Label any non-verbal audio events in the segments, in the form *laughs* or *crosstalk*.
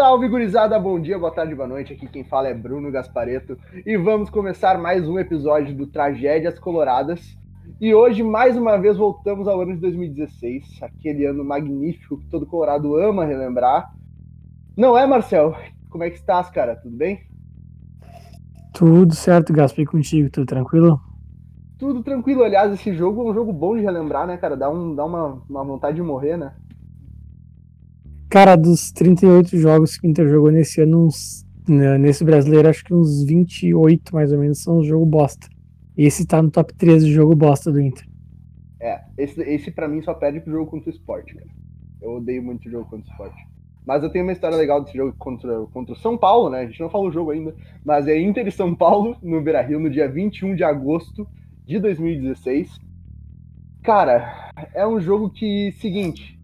Salve, gurizada! Bom dia, boa tarde, boa noite. Aqui quem fala é Bruno Gaspareto e vamos começar mais um episódio do Tragédias Coloradas. E hoje, mais uma vez, voltamos ao ano de 2016, aquele ano magnífico que todo colorado ama relembrar. Não é, Marcel? Como é que estás, cara? Tudo bem? Tudo certo, Gaspar, e contigo, tudo tranquilo? Tudo tranquilo. Aliás, esse jogo é um jogo bom de relembrar, né, cara? Dá, um, dá uma, uma vontade de morrer, né? Cara, dos 38 jogos que o Inter jogou nesse ano, uns, né, nesse brasileiro, acho que uns 28 mais ou menos são jogo bosta. Esse tá no top 3 de jogo bosta do Inter. É, esse, esse para mim só perde pro jogo contra o esporte, cara. Eu odeio muito o jogo contra o esporte. Mas eu tenho uma história legal desse jogo contra, contra o São Paulo, né? A gente não falou o jogo ainda, mas é Inter e São Paulo no Beira Rio no dia 21 de agosto de 2016. Cara, é um jogo que, seguinte,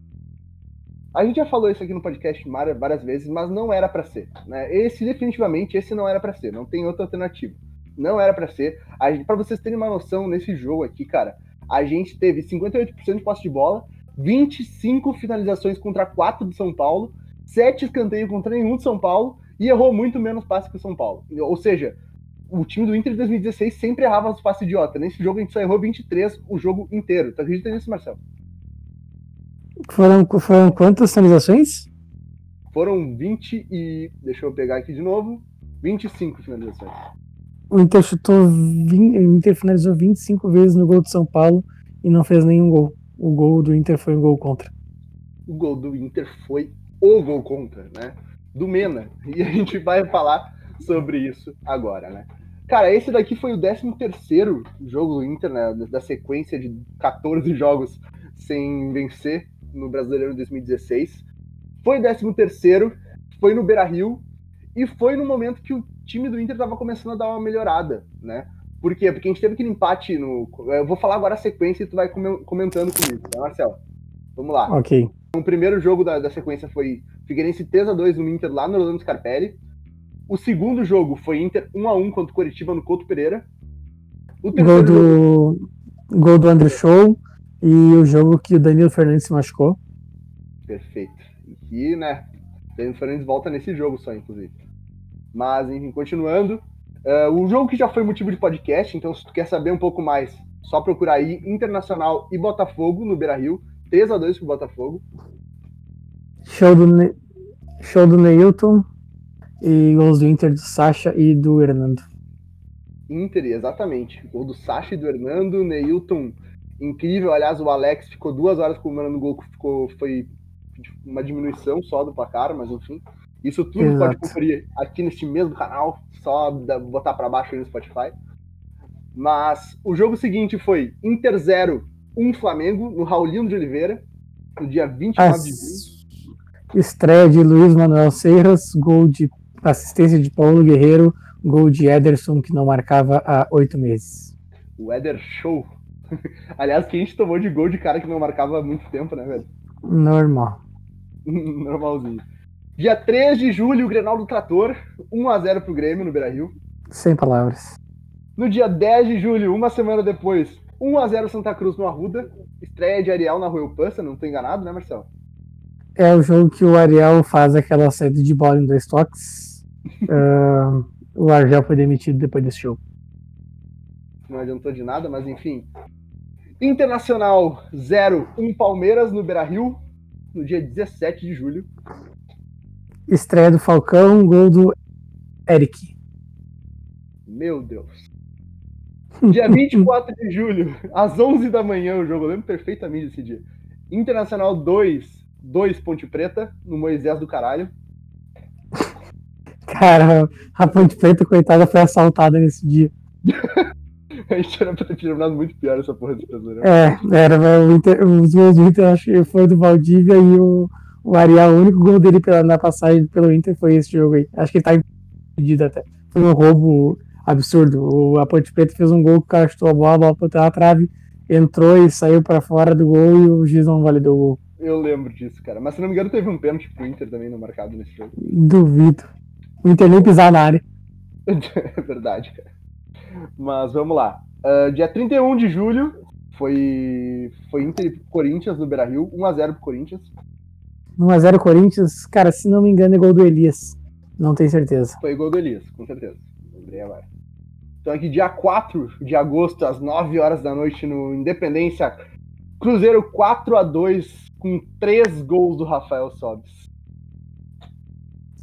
a gente já falou isso aqui no podcast várias vezes, mas não era para ser. Né? Esse, definitivamente, esse não era para ser. Não tem outra alternativa. Não era para ser. Para vocês terem uma noção, nesse jogo aqui, cara, a gente teve 58% de posse de bola, 25 finalizações contra 4 de São Paulo, 7 escanteios contra nenhum de São Paulo e errou muito menos passes que o São Paulo. Ou seja, o time do Inter de 2016 sempre errava os passes idiota. Nesse jogo a gente só errou 23 o jogo inteiro. Tu acredita nisso, Marcelo? Foram, foram quantas finalizações? Foram 20 e. Deixa eu pegar aqui de novo. 25 finalizações. O Inter chutou. 20, o Inter finalizou 25 vezes no gol do São Paulo e não fez nenhum gol. O gol do Inter foi um gol contra. O gol do Inter foi o gol contra, né? Do Mena. E a gente vai falar sobre isso agora, né? Cara, esse daqui foi o 13 terceiro jogo do Inter, né? Da sequência de 14 jogos sem vencer no Brasileiro 2016. Foi 13 terceiro, foi no Beira-Rio e foi no momento que o time do Inter estava começando a dar uma melhorada, né? Por quê? Porque a gente teve aquele empate no... Eu vou falar agora a sequência e tu vai comentando comigo, tá, Marcelo? Vamos lá. Ok. O primeiro jogo da, da sequência foi Figueirense 3x2 no Inter lá no Orlando Scarpelli. O segundo jogo foi Inter 1x1 contra o Coritiba no Couto Pereira. O gol do, jogo... gol do André Show e o jogo que o Danilo Fernandes se machucou. Perfeito. E, né, Danilo Fernandes volta nesse jogo só, inclusive. Mas, enfim, continuando. Uh, o jogo que já foi motivo de podcast, então se tu quer saber um pouco mais, só procurar aí Internacional e Botafogo no Beira Rio. 3x2 pro Botafogo. Show do, ne... Show do Neilton e gols do Inter do Sacha e do Hernando. Inter, exatamente. Gol do Sacha e do Hernando, Neilton incrível. Aliás, o Alex ficou duas horas comemorando o gol, ficou, foi uma diminuição só do placar, mas enfim. Isso tudo Exato. pode conferir aqui neste mesmo canal, só botar para baixo aí no Spotify. Mas o jogo seguinte foi Inter 0, 1 Flamengo, no Raulino de Oliveira, no dia 29 As... de julho. Estreia de Luiz Manuel Serras, gol de assistência de Paulo Guerreiro, gol de Ederson, que não marcava há oito meses. O Eder Show *laughs* Aliás, que a gente tomou de gol de cara que não marcava há muito tempo, né, velho? Normal. *laughs* Normalzinho. Dia 3 de julho, o Grenal do Trator, 1x0 pro Grêmio no Beira Rio. Sem palavras. No dia 10 de julho, uma semana depois, 1x0 Santa Cruz no Arruda. Estreia de Ariel na Rua Pança, não tô enganado, né, Marcelo? É o jogo que o Ariel faz aquela saída de bola em dois toques. *laughs* uh, o Ariel foi demitido depois desse jogo. Não adiantou de nada, mas enfim. Internacional 0, 1 Palmeiras no Beira Rio, no dia 17 de julho. Estreia do Falcão, gol do Eric. Meu Deus. Dia *laughs* 24 de julho, às 11 da manhã, o jogo, eu lembro perfeitamente desse dia. Internacional 2, 2 Ponte Preta, no Moisés do caralho. Cara, a Ponte Preta, coitada, foi assaltada nesse dia. *laughs* *laughs* A gente era pra ter terminado muito pior essa porra desse brasileiro. É, era, o Inter, os gols do Inter acho que foi do Valdívia e o, o Ariel, o único gol dele pela, na passagem pelo Inter foi esse jogo aí. Acho que ele tá impedido até. Foi um roubo absurdo. O, a Ponte Preta fez um gol que o cara chutou a bola, a bola pra trave, entrou e saiu pra fora do gol e o juiz não validou o gol. Eu lembro disso, cara. Mas se não me engano, teve um pênalti pro Inter também no marcado nesse jogo. Duvido. O Inter nem pisar na área. *laughs* é verdade, cara. Mas vamos lá. Uh, dia 31 de julho foi, foi Inter e Corinthians no Beira Rio, 1x0 pro Corinthians. 1x0 Corinthians, cara, se não me engano é gol do Elias. Não tenho certeza. Foi gol do Elias, com certeza. Lembrei agora. Então aqui dia 4 de agosto, às 9 horas da noite, no Independência, Cruzeiro 4 a 2 com 3 gols do Rafael Sobis.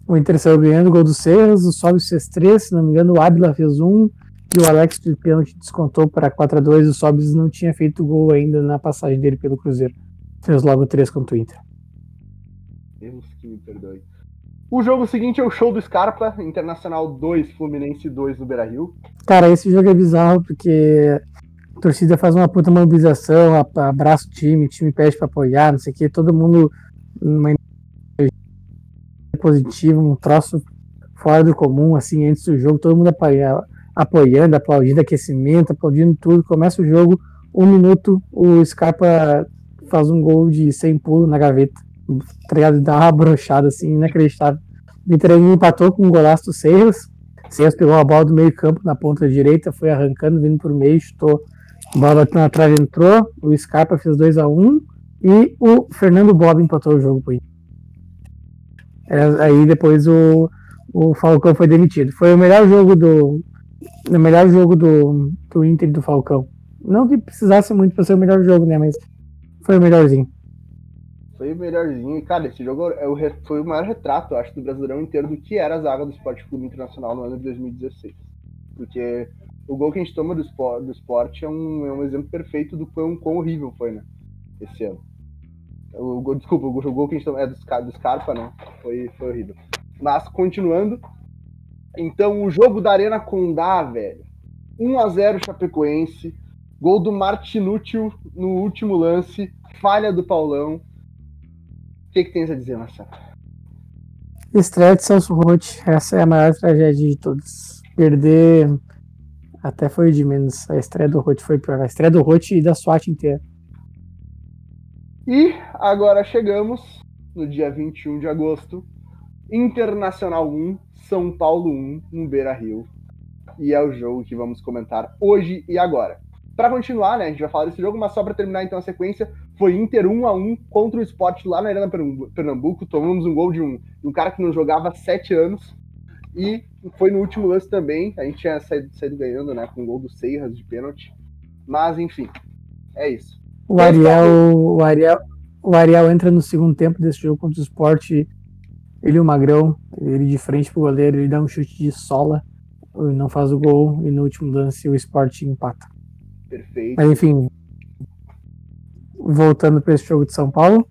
O Inter saiu ganhando gol do Serras, o Sobis fez 3, se não me engano o Ábila fez 1 e o Alex de pênalti descontou para 4 a 2 O Sobis não tinha feito gol ainda na passagem dele pelo Cruzeiro. Fez logo 3 contra o Inter. Deus que me perdoe. O jogo seguinte é o show do Scarpa, Internacional 2, Fluminense 2 no Beira-Rio. Cara, esse jogo é bizarro porque a torcida faz uma puta mobilização, abraça o time, o time pede para apoiar, não sei o que, todo mundo numa positivo, um troço fora do comum, assim, antes do jogo, todo mundo apoiando, aplaudindo aquecimento, aplaudindo tudo. Começa o jogo, um minuto, o Scarpa faz um gol de sem pulo na gaveta. Tá ligado? Dá uma brochada assim, inacreditável. O Inter empatou com um golaço do Serras. Serras pegou a bola do meio campo na ponta direita, foi arrancando, vindo por meio, chutou. A bola na trave entrou, o Scarpa fez 2 a 1 um, e o Fernando Bob empatou o jogo Inter. É, aí depois o, o Falcão foi demitido. Foi o melhor jogo do. O melhor jogo do, do Inter e do Falcão. Não que precisasse muito para ser o melhor jogo, né? Mas foi o melhorzinho. Foi o melhorzinho. E, cara, esse jogo é o, foi o maior retrato, acho, do Brasileirão inteiro do que era a zaga do Esporte Clube Internacional no ano de 2016. Porque o gol que a gente toma do esporte, do esporte é, um, é um exemplo perfeito do quão, quão horrível foi, né? Esse ano. O, gol, desculpa, o gol que a gente toma é do, do Scarpa, né? Foi, foi horrível. Mas, continuando. Então, o jogo da Arena Condá, velho. 1x0 Chapecoense. Gol do Martinútil no último lance. Falha do Paulão. O que, que tens a dizer, Marcelo? Estreia de Celso Rotti. Essa é a maior tragédia de todas. Perder até foi de menos. A estreia do Rotti foi pior. A estreia do Rotti e da SWAT inteira. E agora chegamos no dia 21 de agosto. Internacional 1, São Paulo 1, no Beira Rio. E é o jogo que vamos comentar hoje e agora. Para continuar, né, a gente vai falar desse jogo, mas só para terminar então a sequência, foi Inter 1 a 1 contra o Sport lá na Arena Pernambuco. Tomamos um gol de um, de um cara que não jogava há sete anos. E foi no último lance também. A gente tinha saído, saído ganhando, né? Com o gol do Seiras de pênalti. Mas, enfim, é isso. O Ariel, o Ariel, o Ariel entra no segundo tempo desse jogo contra o Sport. Ele, o Magrão, ele de frente pro goleiro, ele dá um chute de sola, não faz o gol, e no último lance o Sport empata. Perfeito. Mas enfim, voltando para esse jogo de São Paulo.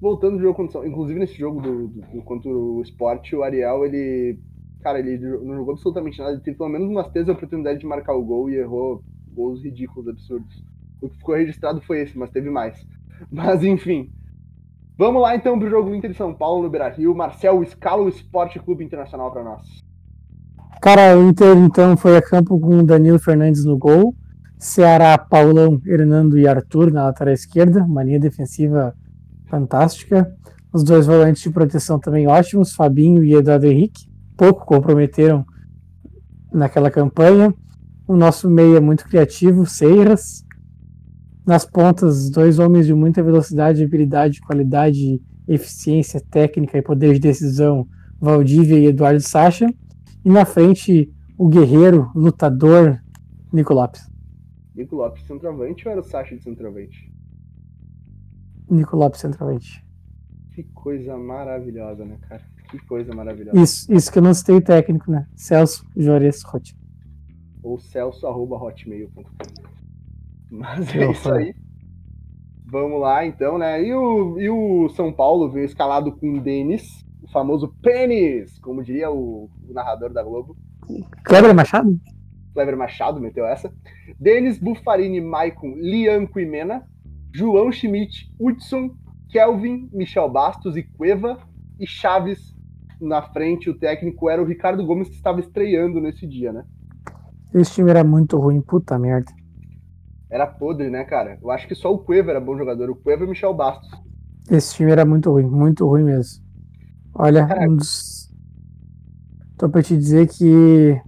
Voltando ao jogo contra Inclusive nesse jogo do, do, do, contra o Sport, o Ariel, ele. Cara, ele não jogou absolutamente nada. Ele teve pelo menos umas três oportunidades de marcar o gol e errou gols ridículos, absurdos. O que ficou registrado foi esse, mas teve mais. *laughs* Mas enfim. Vamos lá então pro jogo Inter de São Paulo no Beira Rio. Marcel, escala o Esporte Clube Internacional para nós. Cara, o Inter então foi a campo com o Danilo Fernandes no gol. Ceará, Paulão, Hernando e Arthur na lateral esquerda, uma defensiva fantástica. Os dois volantes de proteção também ótimos, Fabinho e Eduardo Henrique, pouco comprometeram naquela campanha. O nosso meia é muito criativo, Seiras. Nas pontas, dois homens de muita velocidade, habilidade, qualidade, eficiência técnica e poder de decisão, Valdívia e Eduardo Sacha. E na frente, o guerreiro, lutador, Nico Lopes. Nico Lopes centroavante ou era o Sacha de centroavante? Nico Lopes centroavante. Que coisa maravilhosa, né, cara? Que coisa maravilhosa. Isso, isso que eu não citei técnico, né? Celso Jores Hot. Ou celso.hotmail.com. Mas é isso aí. Vamos lá, então, né? E o, e o São Paulo veio escalado com o Denis, o famoso pênis, como diria o, o narrador da Globo. Kleber Machado? Kleber Machado meteu essa. Denis Buffarini, Maicon, Lian Quimena, João Schmidt, Hudson, Kelvin, Michel Bastos e Cueva, e Chaves na frente. O técnico era o Ricardo Gomes, que estava estreando nesse dia, né? Esse time era muito ruim, puta merda. Era podre, né, cara? Eu acho que só o Cueva era bom jogador. O Cueva e o Michel Bastos. Esse time era muito ruim, muito ruim mesmo. Olha, um dos... tô pra te dizer que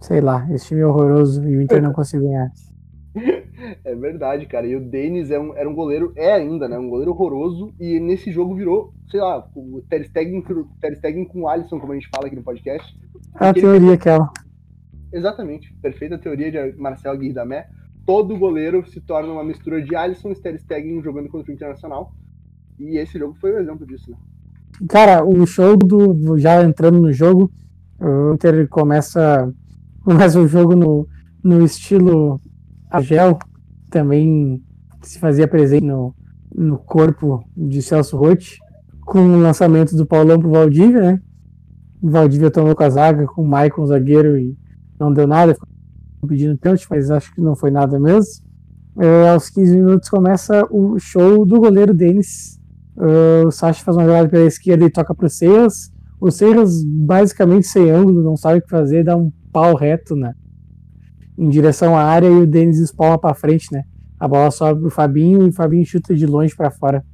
sei lá, esse time é horroroso e o Inter não conseguiu ganhar. *laughs* É verdade, cara. E o Denis é um, era um goleiro, é ainda, né? Um goleiro horroroso. E nesse jogo virou, sei lá, o Ter Stegen, Ter Stegen com o Alisson, como a gente fala aqui no podcast. A teoria ele... aquela. Exatamente. Perfeita teoria de Marcel Guirdamé. Todo goleiro se torna uma mistura de Alisson e Ter jogando contra o Internacional. E esse jogo foi um exemplo disso, né? Cara, o show do. Já entrando no jogo, o Inter começa, começa o jogo no, no estilo Agel, também se fazia presente no, no corpo de Celso Rotti, com o lançamento do Paulão pro Valdívia, né? O Valdívia tomou com a zaga, com o Maicon, zagueiro, e não deu nada, ficou pedindo pênalti, mas acho que não foi nada mesmo. É, aos 15 minutos começa o show do goleiro Denis. Uh, o Sacha faz uma jogada pela esquerda e toca pro Serras. O Serras, basicamente sem ângulo, não sabe o que fazer, dá um pau reto né, em direção à área e o Denis espalma para frente, né? A bola sobe pro Fabinho e o Fabinho chuta de longe para fora.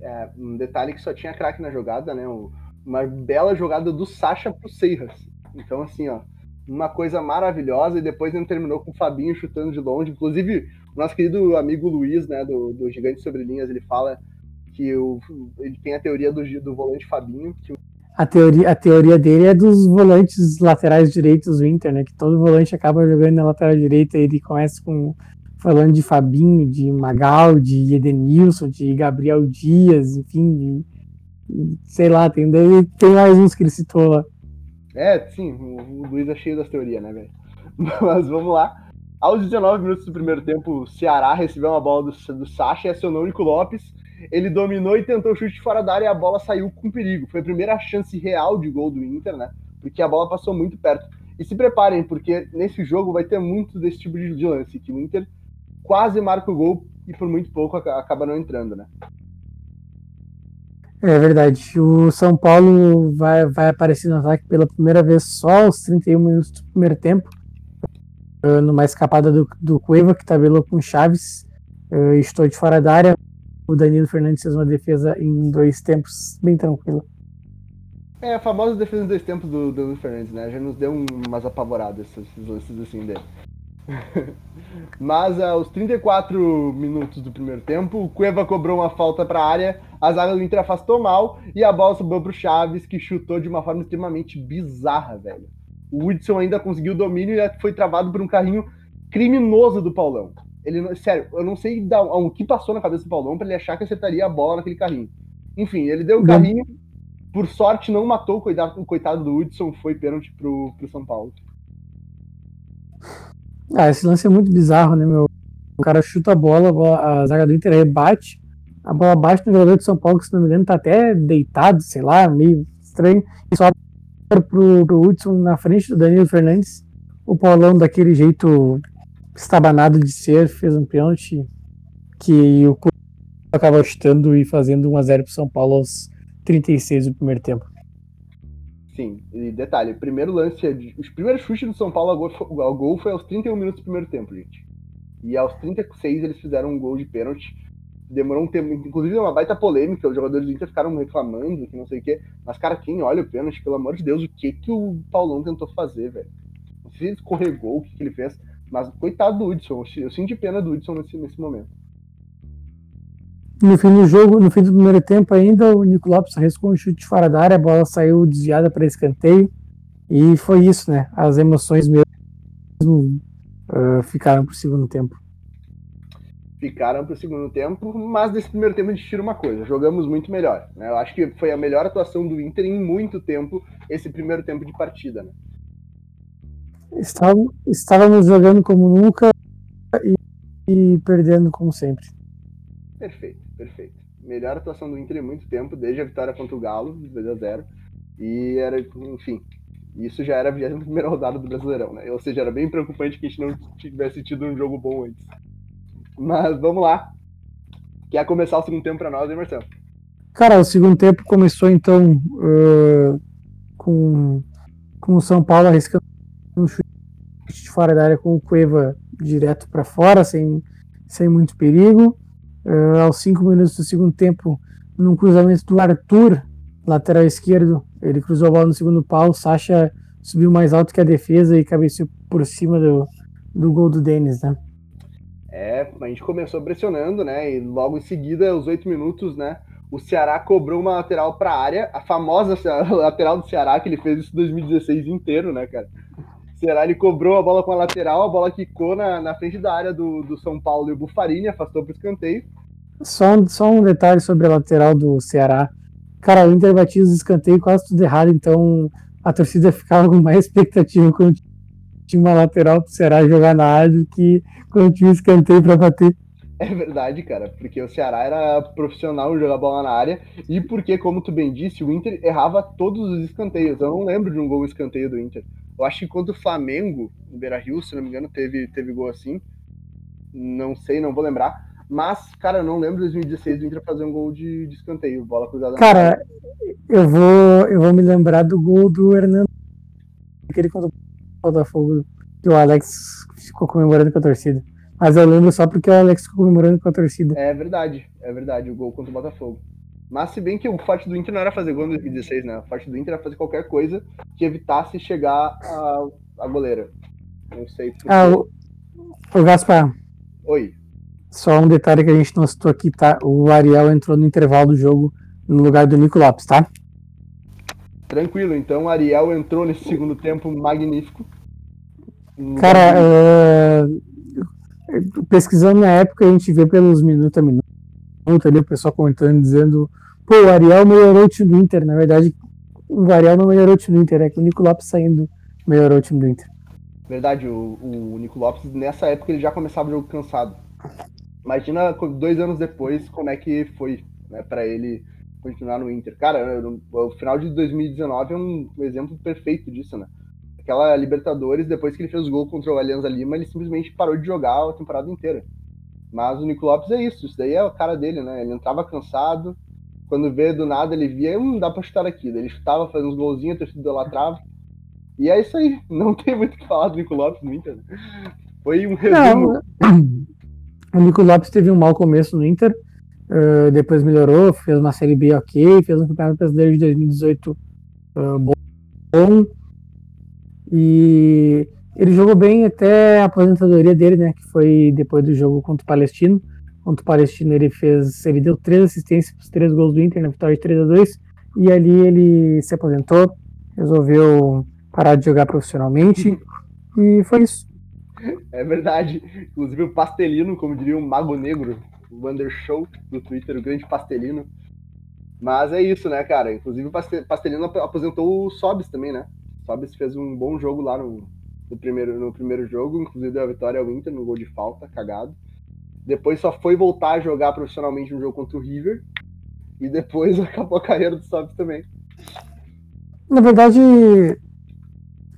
É, um detalhe que só tinha craque na jogada, né? Uma bela jogada do Sacha pro Serras. Então, assim, ó, uma coisa maravilhosa. E depois ele terminou com o Fabinho chutando de longe. Inclusive, o nosso querido amigo Luiz, né, do, do Gigante Sobre Linhas, ele fala que o, ele tem a teoria do, do volante Fabinho. Que... A, teoria, a teoria dele é dos volantes laterais direitos do Inter, né? Que todo volante acaba jogando na lateral direita. Ele começa com falando de Fabinho, de Magal, de Edenilson, de Gabriel Dias, enfim, de, sei lá, tem, tem mais uns que ele citou lá. É, sim, o, o Luiz é cheio das teorias, né, velho? *laughs* Mas vamos lá. Aos 19 minutos do primeiro tempo, o Ceará recebeu uma bola do, do Sacha e acionou o Nico Lopes ele dominou e tentou chute fora da área e a bola saiu com perigo. Foi a primeira chance real de gol do Inter, né? Porque a bola passou muito perto. E se preparem, porque nesse jogo vai ter muito desse tipo de lance, que o Inter quase marca o gol e por muito pouco acaba não entrando, né? É verdade. O São Paulo vai, vai aparecer no ataque pela primeira vez só aos 31 minutos do primeiro tempo. Numa escapada do, do Cueva, que tabelou com Chaves. Estou de fora da área o Danilo Fernandes fez uma defesa em dois tempos bem tranquila. É, a famosa defesa em dois tempos do Danilo Fernandes, né? Já nos deu umas apavoradas esses lances assim dele. *laughs* Mas aos 34 minutos do primeiro tempo, o Cueva cobrou uma falta para a área, a zaga do Inter afastou mal e a bola subiu para o Chaves, que chutou de uma forma extremamente bizarra, velho. O Hudson ainda conseguiu o domínio e foi travado por um carrinho criminoso do Paulão. Ele, sério, eu não sei da, o que passou na cabeça do Paulão para ele achar que acertaria a bola naquele carrinho. Enfim, ele deu o carrinho, por sorte não matou o coitado, o coitado do Hudson, foi pênalti pro, pro São Paulo. Ah, esse lance é muito bizarro, né, meu? O cara chuta a bola, a, bola, a zaga do Inter rebate, a bola bate no jogador de São Paulo, que se não me engano tá até deitado, sei lá, meio estranho, e sobe pro, pro Hudson na frente do Danilo Fernandes. O Paulão daquele jeito estabanado de ser, fez um pênalti que o acaba chutando e fazendo 1x0 pro São Paulo aos 36 do primeiro tempo. Sim, e detalhe, primeiro lance, os primeiros chutes do São Paulo ao gol, ao gol foi aos 31 minutos do primeiro tempo, gente. E aos 36 eles fizeram um gol de pênalti. Demorou um tempo, inclusive uma baita polêmica, os jogadores do Inter ficaram reclamando, que não sei o quê. Mas, cara, quem olha o pênalti, pelo amor de Deus, o que que o Paulão tentou fazer, velho? Não sei se ele escorregou, o que, que ele fez. Mas coitado do Hudson, eu sinto pena do Hudson nesse, nesse momento. No fim do jogo, no fim do primeiro tempo ainda, o Nico Lopes arriscou um chute fora da área, a bola saiu desviada para escanteio. E foi isso, né? As emoções mesmo uh, ficaram para o segundo tempo. Ficaram para o segundo tempo, mas nesse primeiro tempo a gente tira uma coisa: jogamos muito melhor. Né? Eu acho que foi a melhor atuação do Inter em muito tempo, esse primeiro tempo de partida. Né? Estávamos, estávamos jogando como nunca e, e, perdendo como sempre. Perfeito, perfeito. Melhor atuação do Inter em muito tempo, desde a vitória contra o Galo, 2x0. E era, enfim, isso já era a 21 rodada do Brasileirão, né? Ou seja, era bem preocupante que a gente não tivesse tido um jogo bom antes. Mas vamos lá. Quer começar o segundo tempo para nós, hein, Marcelo? Cara, o segundo tempo começou então uh, com, com o São Paulo arriscando um chute de fora da área com o Cueva direto para fora, sem, sem muito perigo. Uh, aos cinco minutos do segundo tempo, num cruzamento do Arthur, lateral esquerdo, ele cruzou a bola no segundo pau, Sacha subiu mais alto que a defesa e cabeceou por cima do, do gol do Denis, né? É, a gente começou pressionando, né? E logo em seguida, os oito minutos, né? O Ceará cobrou uma lateral para a área, a famosa *laughs* lateral do Ceará, que ele fez isso em 2016 inteiro, né, cara? O Ceará ele cobrou a bola com a lateral, a bola quicou na, na frente da área do, do São Paulo e o Bufarini afastou para o escanteio. Só um, só um detalhe sobre a lateral do Ceará. Cara, o Inter batia os escanteios quase tudo errado, então a torcida *laughs* ficava com mais expectativa quando tinha uma lateral pro Ceará jogar na área do que quando tinha um escanteio para bater. É verdade, cara, porque o Ceará era profissional em jogar bola na área e porque, como tu bem disse, o Inter errava todos os escanteios. Eu não lembro de um gol escanteio do Inter. Eu acho que quando o Flamengo, no Beira Rio, se não me engano, teve, teve gol assim. Não sei, não vou lembrar. Mas, cara, eu não lembro de 2016 do Inter fazer um gol de, de escanteio, bola cruzada. Cara, eu vou, eu vou me lembrar do gol do Hernando. Aquele contra o Botafogo, que o Alex ficou comemorando com a torcida. Mas eu lembro só porque o Alex ficou comemorando com a torcida. É verdade, é verdade, o gol contra o Botafogo. Mas se bem que o forte do Inter não era fazer gol em 2016, né? O forte do Inter era fazer qualquer coisa que evitasse chegar a, a goleira. Não sei. Porque... Ah, o, o Gaspar. Oi. Só um detalhe que a gente não citou aqui, tá? O Ariel entrou no intervalo do jogo no lugar do Nico Lopes, tá? Tranquilo, então o Ariel entrou nesse segundo tempo magnífico. Cara, é... pesquisando na época, a gente vê pelos minutos a minuto ali, o pessoal comentando, dizendo pô, o Ariel melhorou o time do Inter. Na verdade, o Ariel não melhorou o time do Inter, é que o Nico Lopes saindo melhorou o time do Inter. Verdade, o, o Nico Lopes, nessa época, ele já começava o jogo cansado. Imagina dois anos depois como é que foi né, para ele continuar no Inter. Cara, o final de 2019 é um exemplo perfeito disso, né? Aquela Libertadores, depois que ele fez o gol contra o Alianza Lima, ele simplesmente parou de jogar a temporada inteira. Mas o Nico Lopes é isso, isso daí é o cara dele, né? Ele entrava cansado, quando vê do nada ele via, hum, dá pra chutar aqui. Ele chutava, fazia uns golzinhos, a torcida idolatrava. E é isso aí, *laughs* não tem muito o que falar do Nico Lopes no Inter. Né? Foi um resumo. Não, *clears throat* o Nico Lopes teve um mau começo no Inter, uh, depois melhorou, fez uma Série B ok, fez um Campeonato Brasileiro de 2018 uh, bom. E ele jogou bem até a aposentadoria dele, né? Que foi depois do jogo contra o Palestino. Contra o Palestino ele fez. Ele deu três assistências para os três gols do Inter na vitória de 3 a 2 E ali ele se aposentou, resolveu parar de jogar profissionalmente. E foi isso. É verdade. Inclusive o Pastelino, como diria o Mago Negro, o Wander Show do Twitter, o grande Pastelino. Mas é isso, né, cara? Inclusive o Pastelino aposentou o Sobis também, né? O Sobis fez um bom jogo lá no, no, primeiro, no primeiro jogo, inclusive deu a vitória ao Inter no gol de falta, cagado. Depois só foi voltar a jogar profissionalmente no jogo contra o River. E depois *laughs* acabou a carreira do Sobis também. Na verdade,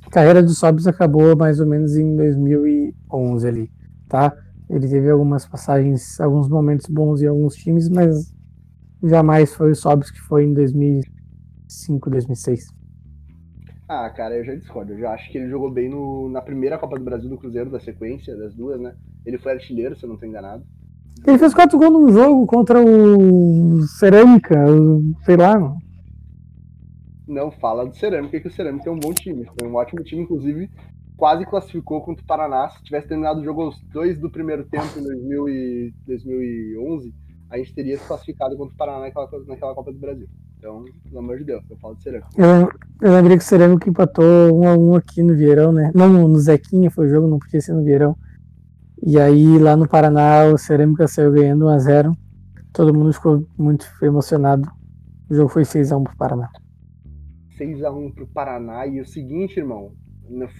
a carreira do Sobis acabou mais ou menos em 2011 ali, tá? Ele teve algumas passagens, alguns momentos bons em alguns times, mas jamais foi o Sobis que foi em 2005, 2006. Ah, cara, eu já discordo. Eu já acho que ele jogou bem no, na primeira Copa do Brasil do Cruzeiro, da sequência, das duas, né? Ele foi artilheiro, se eu não estou enganado. Ele fez quatro gols num jogo contra o Cerâmica, sei lá, mano. Não fala do Cerâmica, que o Cerâmica é um bom time. Foi um ótimo time, inclusive quase classificou contra o Paraná. Se tivesse terminado o jogo aos dois do primeiro tempo em 2000 e 2011, a gente teria se classificado contra o Paraná naquela, naquela Copa do Brasil. Então, pelo amor de Deus, eu falo do Cerâmica. Eu, lembrei que o Cerâmica empatou um a um aqui no Vieirão, né? Não, no Zequinha foi o jogo, não podia ser no Vieirão. E aí, lá no Paraná, o Cerâmica saiu ganhando 1x0. Todo mundo ficou muito emocionado. O jogo foi 6x1 pro Paraná. 6x1 pro Paraná. E o seguinte, irmão,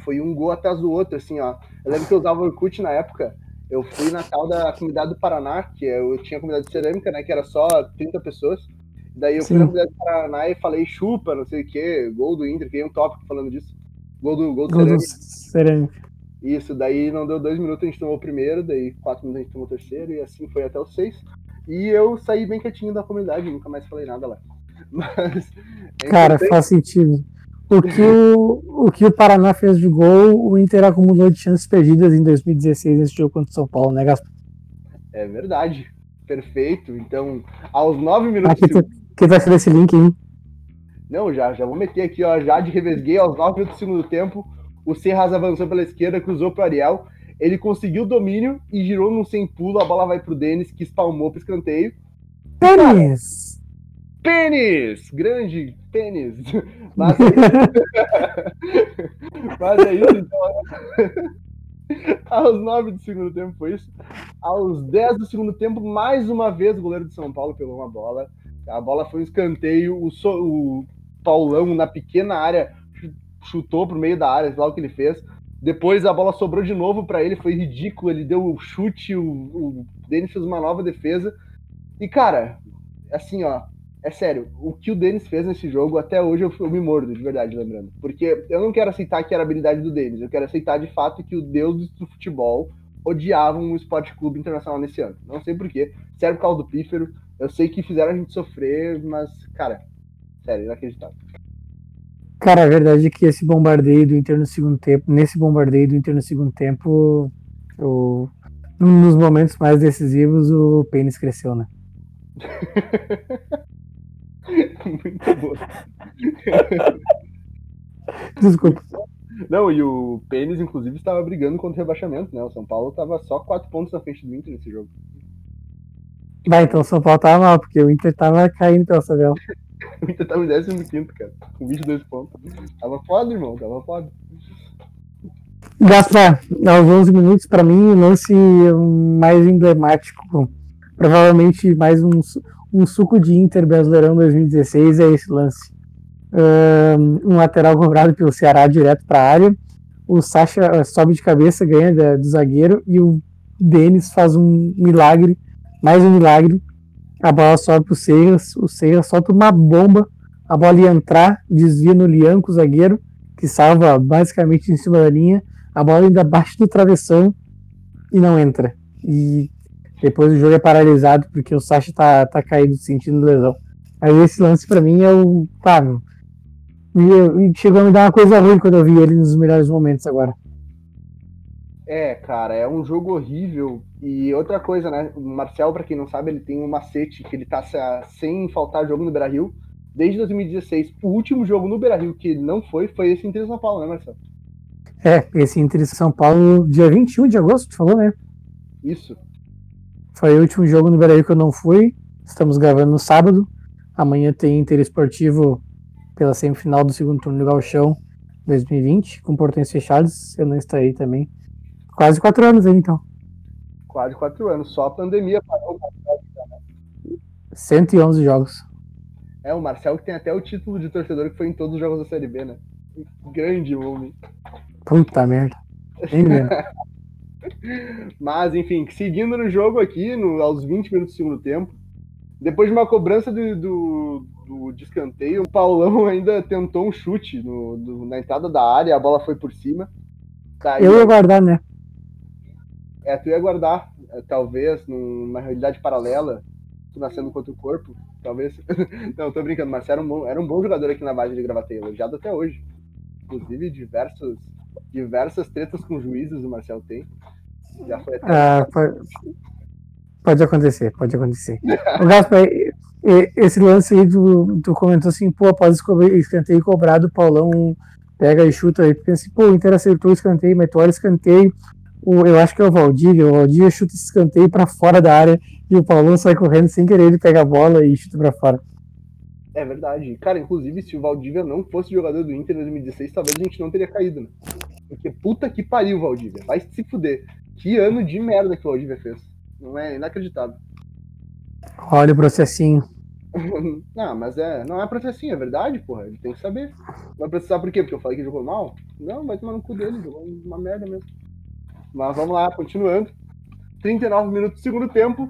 foi um gol atrás do outro, assim, ó. Eu lembro que eu usava o Orkut na época. Eu fui na tal da comunidade do Paraná, que eu tinha a comunidade de cerâmica, né? Que era só 30 pessoas. Daí eu Sim. fui na comunidade do Paraná e falei chupa, não sei o quê, gol do Inter, tem um tópico falando disso. Gol do, gol do gol cerâmica. Do cerâmica. Isso, daí não deu dois minutos, a gente tomou o primeiro, daí quatro minutos a gente tomou o terceiro, e assim foi até os seis. E eu saí bem quietinho da comunidade, nunca mais falei nada lá. *laughs* Mas. É Cara, faz sentido. O que o, o que o Paraná fez de gol, o Inter acumulou de chances perdidas em 2016 nesse jogo contra o São Paulo, né, Gaspar? É verdade. Perfeito. Então, aos nove minutos. Aqui, que vai ser esse link, hein? Não, já, já vou meter aqui, ó. Já de revesguei aos nove minutos do segundo tempo. O Serras avançou pela esquerda, cruzou pro Ariel. Ele conseguiu o domínio e girou num sem pulo, a bola vai pro Denis, que espalmou pro escanteio. Pênis! Pênis! Grande pênis! *laughs* Mas, *laughs* Mas é isso, então. *laughs* Aos 9 do segundo tempo foi isso. Aos 10 do segundo tempo, mais uma vez o goleiro de São Paulo pegou uma bola. A bola foi um escanteio. O, so, o Paulão, na pequena área, chutou pro meio da área, lá o que ele fez. Depois a bola sobrou de novo para ele, foi ridículo. Ele deu o chute, o, o Denis fez uma nova defesa. E, cara, assim, ó, é sério, o que o Denis fez nesse jogo, até hoje eu, eu, me mordo, de verdade, lembrando. Porque eu não quero aceitar que era habilidade do Denis, eu quero aceitar de fato que o deus do futebol odiavam o Esporte Clube Internacional nesse ano. Não sei porquê, sério por causa do pífero, eu sei que fizeram a gente sofrer, mas, cara, sério, inacreditável. Cara, a verdade é que esse bombardeio do Inter no segundo tempo, nesse bombardeio do Inter no segundo tempo, o, nos momentos mais decisivos, o pênis cresceu, né? *laughs* Muito boa. Desculpa. Não, e o Pênis, inclusive, estava brigando contra o rebaixamento, né? O São Paulo estava só quatro pontos na frente do Inter nesse jogo. Vai, então o São Paulo tava mal, porque o Inter tava caindo pela tabela. o Inter tava em 15, cara, com 22 pontos. Tava foda, irmão, tava foda. Gaspar, aos 11 minutos, para mim, o lance mais emblemático, provavelmente mais um, um suco de Inter Brasileirão 2016 é esse lance. Um lateral cobrado pelo Ceará direto para a área. O Sacha eh, sobe de cabeça, ganha do zagueiro e o Denis faz um milagre, mais um milagre. A bola sobe para o Seiras, o Seiras solta uma bomba, a bola ia entrar, desvia no Lianco, o zagueiro, que salva basicamente em cima da linha. A bola ainda bate no travessão e não entra. E depois o jogo é paralisado porque o Sacha tá, tá caído sentindo lesão. Aí esse lance para mim é o. Claro. E, chegou a me dar uma coisa ruim quando eu vi ele nos melhores momentos agora. É, cara, é um jogo horrível. E outra coisa, né? O Marcel, para quem não sabe, ele tem um macete que ele tá sem faltar jogo no Beira-Rio desde 2016. O último jogo no Beira-Rio que ele não foi foi esse Inter São Paulo, né, Marcel? É, esse Inter São Paulo, dia 21 de agosto, tu falou, né? Isso. Foi o último jogo no Beira que eu não fui. Estamos gravando no sábado. Amanhã tem Inter Esportivo pela semifinal do segundo turno do Galchão 2020, com portões fechados. Eu não estarei também. Quase quatro anos aí, então. Quase quatro anos. Só a pandemia parou. 111 jogos. É, o Marcel que tem até o título de torcedor que foi em todos os jogos da Série B, né? Grande homem. Puta merda. *laughs* Mas, enfim, seguindo no jogo aqui, no, aos 20 minutos do segundo tempo, depois de uma cobrança do, do, do de escanteio, o Paulão *laughs* ainda tentou um chute no, do, na entrada da área, a bola foi por cima. Tá, Eu ia guardar, né? É, tu ia guardar, é, talvez, numa realidade paralela, tu nascendo contra o corpo, talvez. *laughs* Não, tô brincando, mas era um bom, era um bom jogador aqui na base de Gravataí, elogiado até hoje. Inclusive, diversos, diversas tretas com juízes o Marcel tem. Já foi até. Ah, pode, pode, acontecer, pode acontecer. o Gaspar, esse lance aí, tu, tu comentou assim, pô, após escanteio cobrado, o Paulão pega e chuta aí. Pensa assim, pô, o Inter acertou o escanteio, mas tu olha o escanteio. O, eu acho que é o Valdívia, o Valdívia chuta esse escanteio para fora da área e o Paulão sai correndo sem querer, ele pega a bola e chuta para fora. É verdade. Cara, inclusive, se o Valdívia não fosse jogador do Inter em 2016, talvez a gente não teria caído, né? Porque puta que pariu, Valdívia. Vai se fuder. Que ano de merda que o Valdívia fez. Não é inacreditável. Olha o processinho. *laughs* não, mas é, não é processinho, é verdade, porra. Ele tem que saber. Vai processar por quê? Porque eu falei que jogou mal? Não, vai tomar no cu dele, jogou uma merda mesmo. Mas vamos lá, continuando. 39 minutos do segundo tempo.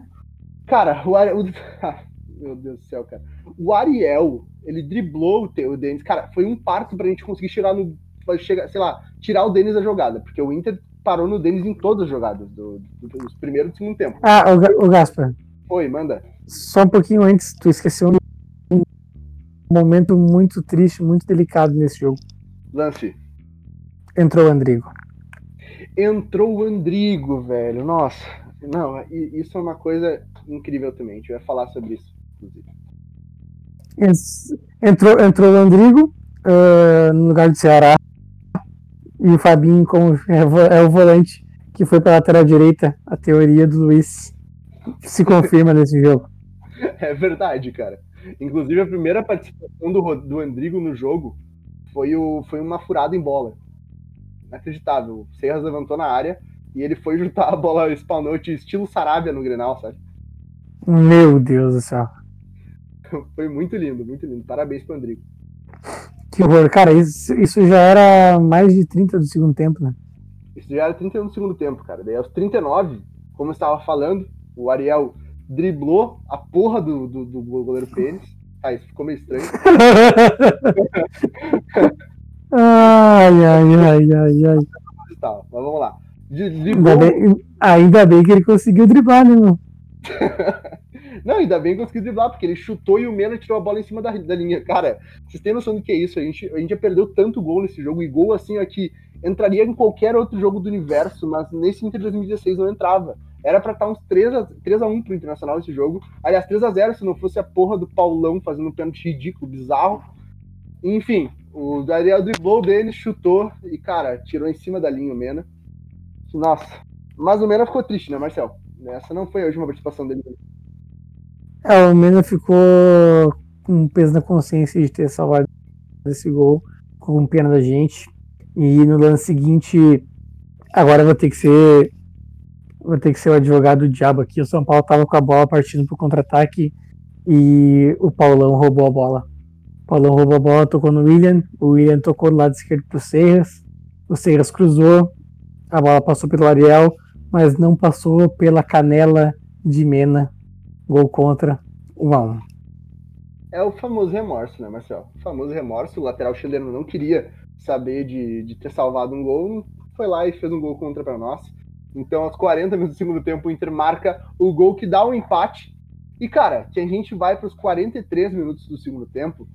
Cara, o, o *laughs* meu Deus do céu, cara. O Ariel, ele driblou o, o Denis. Cara, foi um parto pra gente conseguir tirar no. Chegar, sei lá, tirar o Denis da jogada. Porque o Inter parou no Denis em todas as jogadas, do, do, dos primeiros e segundo tempo. Ah, o, o Gaspar. Oi, manda. Só um pouquinho antes, tu esqueceu um momento muito triste, muito delicado nesse jogo. Lance. Entrou o Andrigo. Entrou o Andrigo, velho. Nossa. Não, isso é uma coisa incrível também. A gente vai falar sobre isso, inclusive. Entrou, entrou o Andrigo uh, no lugar do Ceará e o Fabinho como é, é o volante que foi para lateral direita. A teoria do Luiz se confirma nesse jogo. *laughs* É verdade, cara. Inclusive, a primeira participação do, do Andrigo no jogo foi, o, foi uma furada em bola. Inacreditável. O Serras levantou na área e ele foi *laughs* juntar a bola spawnou estilo Sarabia no Grenal, sabe? Meu Deus do céu. *laughs* Foi muito lindo, muito lindo. Parabéns pro Andrigo. Que horror. Cara, isso, isso já era mais de 30 do segundo tempo, né? Isso já era 31 do segundo tempo, cara. Daí aos 39, como eu estava falando, o Ariel driblou a porra do, do, do goleiro Pênis. Ah, isso ficou meio estranho. *laughs* ai, ai, ai, ai, ai. Tá, mas vamos lá. Driblou... Ainda, bem, ainda bem que ele conseguiu driblar, né, meu? *laughs* Não, ainda bem que conseguiu driblar, porque ele chutou e o Mena tirou a bola em cima da, da linha. Cara, vocês têm noção do que é isso? A gente, a gente já perdeu tanto gol nesse jogo, e gol assim aqui entraria em qualquer outro jogo do universo, mas nesse Inter 2016 não entrava. Era pra estar uns 3x1 pro Internacional esse jogo. Aliás, 3x0 se não fosse a porra do Paulão fazendo um pênalti ridículo, bizarro. Enfim, o Daniel driblou dele, chutou e, cara, tirou em cima da linha o Mena. Nossa. Mas o Mena ficou triste, né, Marcel? Essa não foi a última participação dele. É, o Mena ficou com peso na consciência de ter salvado esse gol, com pena da gente. E no lance seguinte, agora vai ter que ser vou ter que ser o advogado do diabo aqui. O São Paulo tava com a bola partindo pro contra-ataque e o Paulão roubou a bola. Paulão roubou a bola, tocou no William. O William tocou do lado esquerdo pro Serras. O Serras cruzou. A bola passou pelo Ariel, mas não passou pela canela de Mena. Gol contra 1 a 1 É o famoso remorso, né, Marcelo? O famoso remorso. O lateral chileno não queria saber de, de ter salvado um gol. Foi lá e fez um gol contra para nós. Então, aos 40 minutos do segundo tempo, o Inter marca o gol que dá o um empate. E, cara, que a gente vai para os 43 minutos do segundo tempo,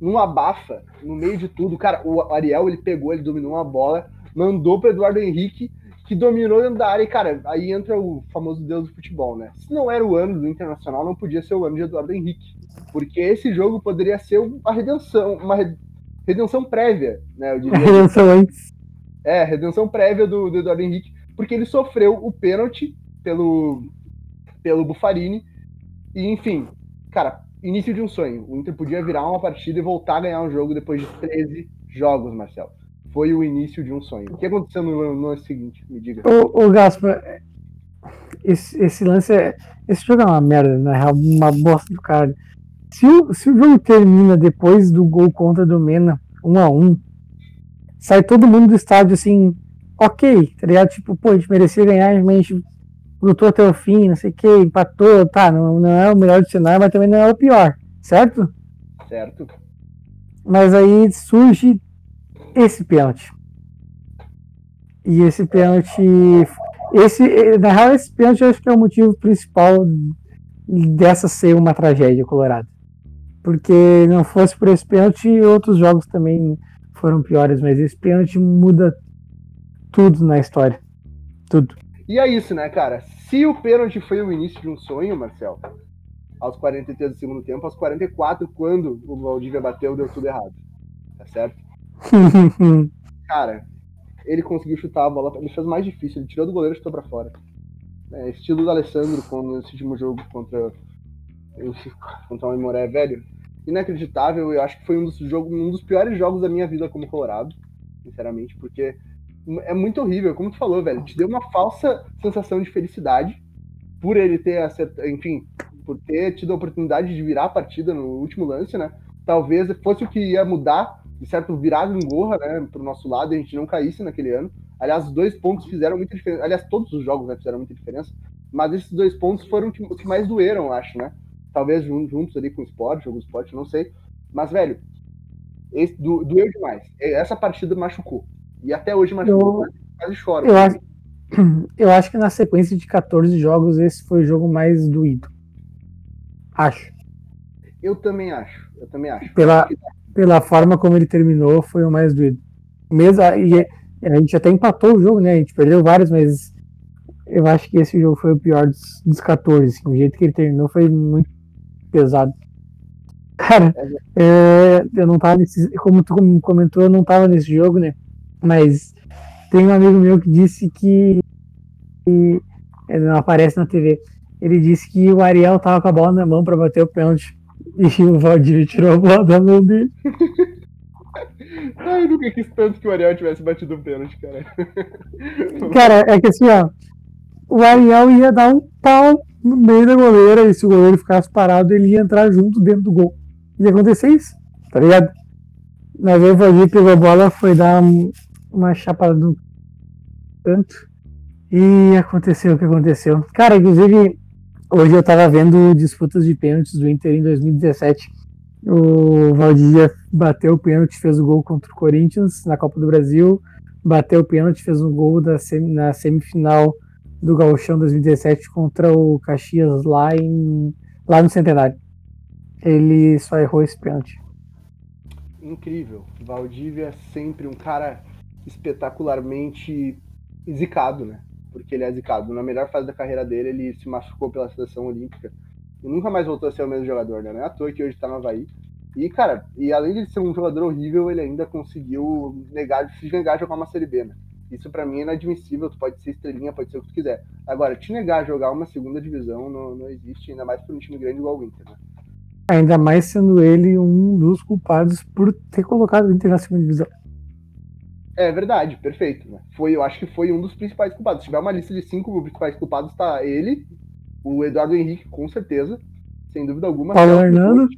num abafa, no meio de tudo. Cara, o Ariel, ele pegou, ele dominou uma bola, mandou para Eduardo Henrique, que dominou dentro da área. E, cara, aí entra o famoso deus do futebol, né? Se não era o ano do Internacional, não podia ser o ano de Eduardo Henrique. Porque esse jogo poderia ser uma redenção, uma redenção prévia, né? Eu diria. Redenção antes. É, redenção prévia do, do Eduardo Henrique porque ele sofreu o pênalti pelo, pelo Bufarini. E, enfim, cara, início de um sonho. O Inter podia virar uma partida e voltar a ganhar um jogo depois de 13 jogos, Marcelo. Foi o início de um sonho. O que aconteceu no, no lance seguinte? Me diga. Ô, ô Gaspar, esse, esse lance é. Esse jogo é uma merda, na real, uma bosta do cara. Se o, se o jogo termina depois do gol contra do Mena, 1 a 1 sai todo mundo do estádio assim, ok, tá ligado? Tipo, pô, a gente merecia ganhar, mas a gente lutou até o fim, não sei o que, empatou, tá, não, não é o melhor do cenário, mas também não é o pior, certo? Certo. Mas aí surge esse pênalti. E esse pênalti. Esse, na real, esse pênalti eu acho que é o motivo principal dessa ser uma tragédia colorada. Porque não fosse por esse pênalti, outros jogos também foram piores, mas esse pênalti muda tudo na história. Tudo. E é isso, né, cara? Se o pênalti foi o início de um sonho, Marcel, aos 43 do segundo tempo, aos 44, quando o Valdívia bateu, deu tudo errado. Tá certo? *laughs* cara, ele conseguiu chutar a bola, ele fez mais difícil, ele tirou do goleiro e chutou pra fora. É, estilo do Alessandro nesse último jogo contra, contra o Imoré, velho. Inacreditável, eu acho que foi um dos, jogos, um dos piores jogos da minha vida como colorado, sinceramente, porque é muito horrível, como tu falou, velho. Te deu uma falsa sensação de felicidade por ele ter acertado, enfim, por ter tido a oportunidade de virar a partida no último lance, né? Talvez fosse o que ia mudar, de certo, virar gangorra, né, pro nosso lado, a gente não caísse naquele ano. Aliás, os dois pontos fizeram muita diferença. Aliás, todos os jogos né, fizeram muita diferença. Mas esses dois pontos foram os que mais doeram, acho, né? Talvez juntos ali com o esporte, jogo do esporte, não sei. Mas, velho, esse, do, doeu demais. Essa partida machucou. E até hoje machucou, eu, quase chora. Eu acho, *clears throat* eu acho que na sequência de 14 jogos, esse foi o jogo mais doído. Acho. Eu também acho. Eu também acho. Pela, pela forma como ele terminou, foi o mais doído. Mesmo, e a gente até empatou o jogo, né? A gente perdeu vários, mas eu acho que esse jogo foi o pior dos, dos 14. Assim, o jeito que ele terminou foi muito pesado. Cara, é, eu não tava nesse. Como tu comentou, eu não tava nesse jogo, né? Mas tem um amigo meu que disse que ele não aparece na TV. Ele disse que o Ariel tava com a bola na mão para bater o pênalti. E *laughs* o Valdir tirou a bola da mão dele. Ai, eu nunca quis tanto que o Ariel tivesse batido o pênalti, cara. *laughs* Cara, é que assim, ó. O Ariel ia dar um pau no meio da goleira e se o goleiro ficasse parado, ele ia entrar junto dentro do gol. Ia acontecer isso, tá ligado? Mas o Valdir pegou a bola, foi dar uma chapada no canto e aconteceu o que aconteceu. Cara, inclusive, hoje eu tava vendo disputas de pênaltis do Inter em 2017. O Valdívia bateu o pênalti, fez o gol contra o Corinthians na Copa do Brasil. Bateu o pênalti, fez um gol semi, na semifinal do Gauchão 2017 contra o Caxias lá, em, lá no Centenário. Ele só errou esse pênalti. Incrível. Valdívia é sempre um cara espetacularmente zicado, né? porque ele é zicado. Na melhor fase da carreira dele, ele se machucou pela seleção olímpica e nunca mais voltou a ser o mesmo jogador, né? Não é à toa que hoje tá no Havaí. E, cara, e além de ser um jogador horrível, ele ainda conseguiu negar, se negar a jogar uma Série B, né? Isso para mim é inadmissível, tu pode ser estrelinha, pode ser o que tu quiser. Agora, te negar a jogar uma segunda divisão não, não existe, ainda mais para um time grande igual o Inter, né? Ainda mais sendo ele um dos culpados por ter colocado o Inter na segunda divisão. É verdade, perfeito. Né? Foi, eu acho que foi um dos principais culpados. Se tiver uma lista de cinco principais culpados, tá ele, o Eduardo Henrique, com certeza, sem dúvida alguma. Paulo Hernando.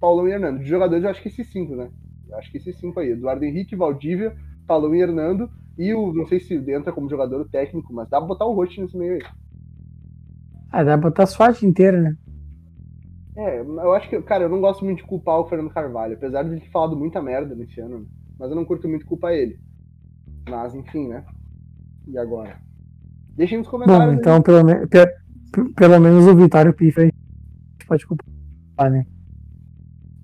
Paulão e Hernando. De jogadores, eu acho que esses cinco, né? Eu acho que esses cinco aí. Eduardo Henrique, Valdívia, Paulão e Hernando. E o, não sei se entra como jogador técnico, mas dá pra botar o Rote nesse meio aí. Ah, dá pra botar a SWAT inteira, né? É, eu acho que, cara, eu não gosto muito de culpar o Fernando Carvalho, apesar de ele ter falado muita merda nesse ano. Né? Mas eu não curto muito culpar ele. Mas, enfim, né? E agora? Deixem nos comentários. Bom, então, pelo, me pelo menos o Vitório Piffer pode culpar, né?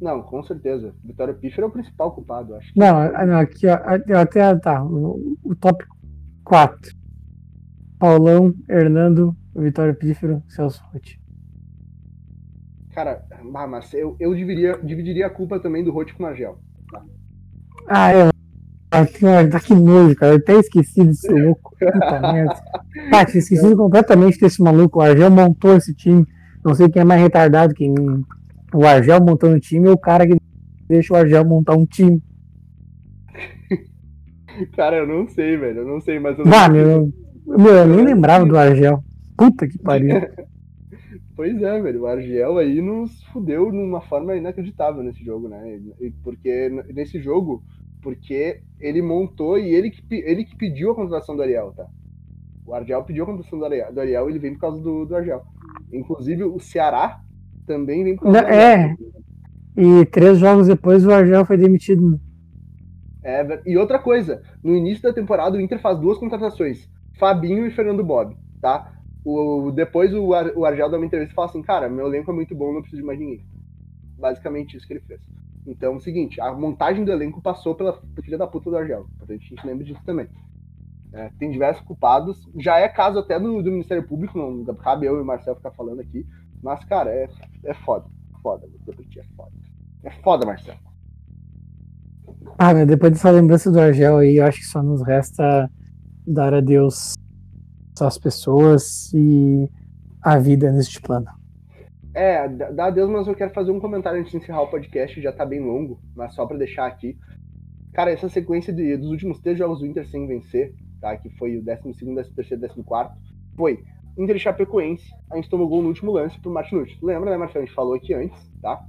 Não, com certeza. Vitório Piffer é o principal culpado, acho. Que... Não, não, aqui, ó, até tá. O, o top 4. Paulão, Hernando, Vitório Pífero, Celso Rotti. Cara, mas eu, eu dividiria, dividiria a culpa também do Rotti com o Nagel. Ah, é. Tá que nojo, cara. Eu até esqueci desse *laughs* louco. Puta merda. Tinha esquecido completamente desse maluco. O Argel montou esse time. Não sei quem é mais retardado, quem. O Argel montando o time ou o cara que deixa o Argel montar um time. *laughs* Cara, eu não sei, velho. Eu não sei, mas eu não Mano, eu, meu, eu nem lembrava do Argel. Puta que pariu. *laughs* Pois é, velho. O Argel aí nos fudeu de uma forma inacreditável nesse jogo, né? Porque nesse jogo, porque ele montou e ele que, ele que pediu a contratação do Ariel, tá? O Argel pediu a contratação do Ariel, do Ariel ele vem por causa do, do Argel. Inclusive, o Ceará também vem por causa Não, do Argel. É. E três jogos depois o Argel foi demitido. É, e outra coisa, no início da temporada o Inter faz duas contratações, Fabinho e Fernando Bob, tá? O, depois o, Ar, o Argel dá uma entrevista e fala assim, cara, meu elenco é muito bom, não preciso de mais ninguém. Basicamente isso que ele fez. Então, é o seguinte, a montagem do elenco passou pela filha da puta do Argel. A gente lembra disso também. É, tem diversos culpados. Já é caso até do, do, Ministério Público, não cabe eu e o Marcel ficar falando aqui. Mas, cara, é, é foda. Foda, é foda. É foda, Marcel. Ah, mas depois dessa lembrança do Argel aí, eu acho que só nos resta dar adeus as pessoas e a vida neste plano. É, dá adeus, mas eu quero fazer um comentário antes de encerrar o podcast, já tá bem longo, mas só para deixar aqui. Cara, essa sequência de, dos últimos três jogos do Inter sem vencer, tá? Que foi o 12, 13, 14, foi Inter e Chapecoense. A gente tomou gol no último lance pro Martinuz. Lembra, né, Marcelo? A gente falou aqui antes, tá?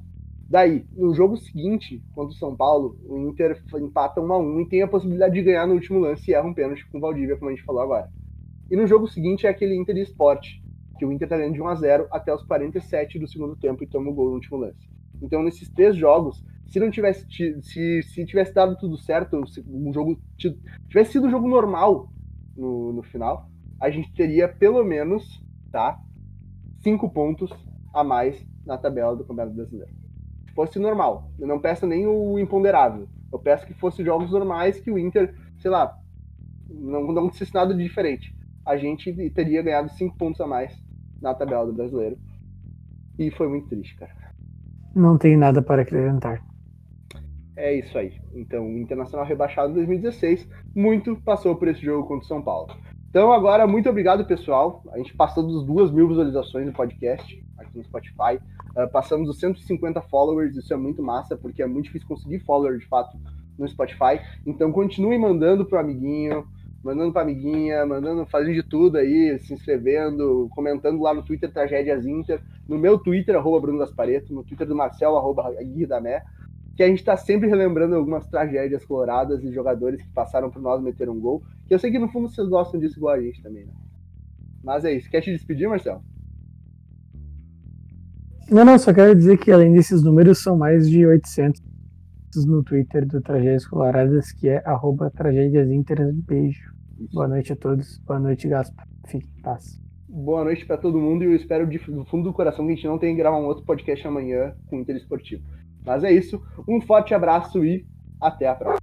Daí, no jogo seguinte, contra o São Paulo, o Inter empata 1 a 1 e tem a possibilidade de ganhar no último lance e erra um pênalti com o Valdívia, como a gente falou agora. E no jogo seguinte é aquele Inter e Sport, que o Inter tá ganhando de 1 a 0 até os 47 do segundo tempo e toma o gol no último lance. Então, nesses três jogos, se não tivesse se, se tivesse dado tudo certo, se um jogo tivesse sido um jogo normal no, no final, a gente teria pelo menos, tá, cinco pontos a mais na tabela do Campeonato Brasileiro. Se fosse normal, eu não peço nem o imponderável. Eu peço que fosse jogos normais que o Inter, sei lá, não não fosse nada de diferente a gente teria ganhado cinco pontos a mais na tabela do brasileiro. E foi muito triste, cara. Não tem nada para acrescentar. É isso aí. Então, o Internacional rebaixado em 2016, muito passou por esse jogo contra o São Paulo. Então, agora, muito obrigado, pessoal. A gente passou dos duas mil visualizações no podcast aqui no Spotify. Uh, passamos dos 150 followers, isso é muito massa, porque é muito difícil conseguir follower de fato no Spotify. Então, continue mandando pro amiguinho, mandando pra amiguinha, mandando, fazendo de tudo aí, se inscrevendo, comentando lá no Twitter Tragédias Inter, no meu Twitter, arroba Bruno Gaspareto, no Twitter do Marcel, arroba que a gente está sempre relembrando algumas tragédias coloradas e jogadores que passaram por nós meter um gol. Que eu sei que no fundo vocês gostam disso igual a gente também, né? Mas é isso. Quer te despedir, Marcelo? Não, não, só quero dizer que além desses números, são mais de 800 no Twitter do Tragédias Coloradas, que é arroba tragédiasinter. Beijo. Boa noite a todos. Boa noite, Gaspar. Fique em paz. Boa noite para todo mundo e eu espero do fundo do coração que a gente não tenha que gravar um outro podcast amanhã com o Inter Esportivo. Mas é isso. Um forte abraço e até a próxima.